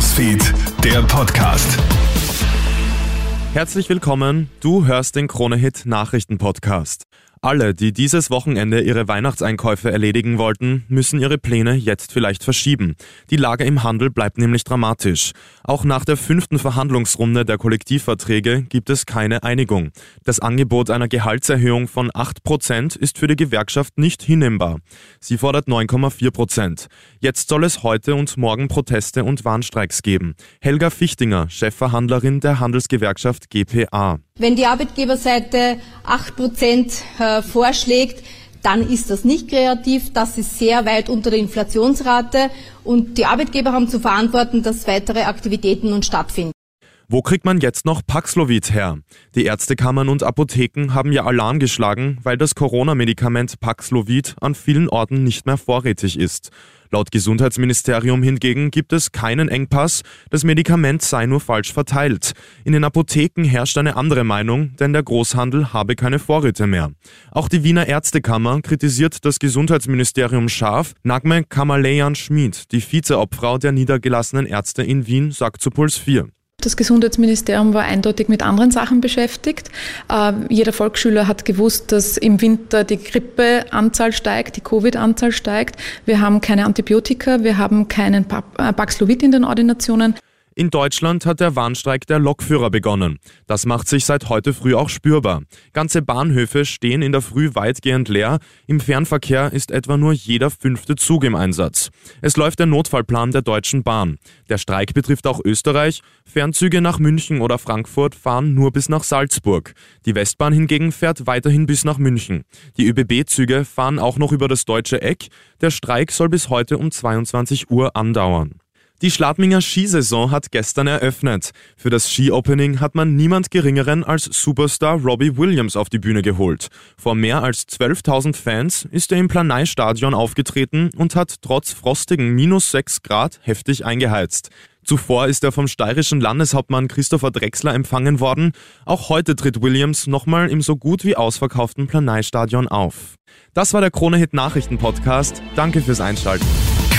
Newsfeed, der Podcast. Herzlich willkommen, du hörst den Kronehit Nachrichten Podcast. Alle, die dieses Wochenende ihre Weihnachtseinkäufe erledigen wollten, müssen ihre Pläne jetzt vielleicht verschieben. Die Lage im Handel bleibt nämlich dramatisch. Auch nach der fünften Verhandlungsrunde der Kollektivverträge gibt es keine Einigung. Das Angebot einer Gehaltserhöhung von 8 Prozent ist für die Gewerkschaft nicht hinnehmbar. Sie fordert 9,4 Prozent. Jetzt soll es heute und morgen Proteste und Warnstreiks geben. Helga Fichtinger, Chefverhandlerin der Handelsgewerkschaft GPA. Wenn die Arbeitgeberseite 8 Prozent äh, vorschlägt, dann ist das nicht kreativ. Das ist sehr weit unter der Inflationsrate. Und die Arbeitgeber haben zu verantworten, dass weitere Aktivitäten nun stattfinden. Wo kriegt man jetzt noch Paxlovid her? Die Ärztekammern und Apotheken haben ja Alarm geschlagen, weil das Corona-Medikament Paxlovid an vielen Orten nicht mehr vorrätig ist. Laut Gesundheitsministerium hingegen gibt es keinen Engpass, das Medikament sei nur falsch verteilt. In den Apotheken herrscht eine andere Meinung, denn der Großhandel habe keine Vorräte mehr. Auch die Wiener Ärztekammer kritisiert das Gesundheitsministerium scharf. Nagme Kamaleyan Schmid, die Vizeobfrau der niedergelassenen Ärzte in Wien, sagt zu Puls 4. Das Gesundheitsministerium war eindeutig mit anderen Sachen beschäftigt. Äh, jeder Volksschüler hat gewusst, dass im Winter die Grippeanzahl steigt, die Covid-Anzahl steigt. Wir haben keine Antibiotika, wir haben keinen äh, Paxlovid in den Ordinationen. In Deutschland hat der Warnstreik der Lokführer begonnen. Das macht sich seit heute früh auch spürbar. Ganze Bahnhöfe stehen in der Früh weitgehend leer. Im Fernverkehr ist etwa nur jeder fünfte Zug im Einsatz. Es läuft der Notfallplan der Deutschen Bahn. Der Streik betrifft auch Österreich. Fernzüge nach München oder Frankfurt fahren nur bis nach Salzburg. Die Westbahn hingegen fährt weiterhin bis nach München. Die ÖBB-Züge fahren auch noch über das deutsche Eck. Der Streik soll bis heute um 22 Uhr andauern. Die Schladminger Skisaison hat gestern eröffnet. Für das Ski-Opening hat man niemand Geringeren als Superstar Robbie Williams auf die Bühne geholt. Vor mehr als 12.000 Fans ist er im Planei-Stadion aufgetreten und hat trotz frostigen minus 6 Grad heftig eingeheizt. Zuvor ist er vom steirischen Landeshauptmann Christopher Drexler empfangen worden. Auch heute tritt Williams nochmal im so gut wie ausverkauften Planei-Stadion auf. Das war der Krone-Hit Nachrichten-Podcast. Danke fürs Einschalten.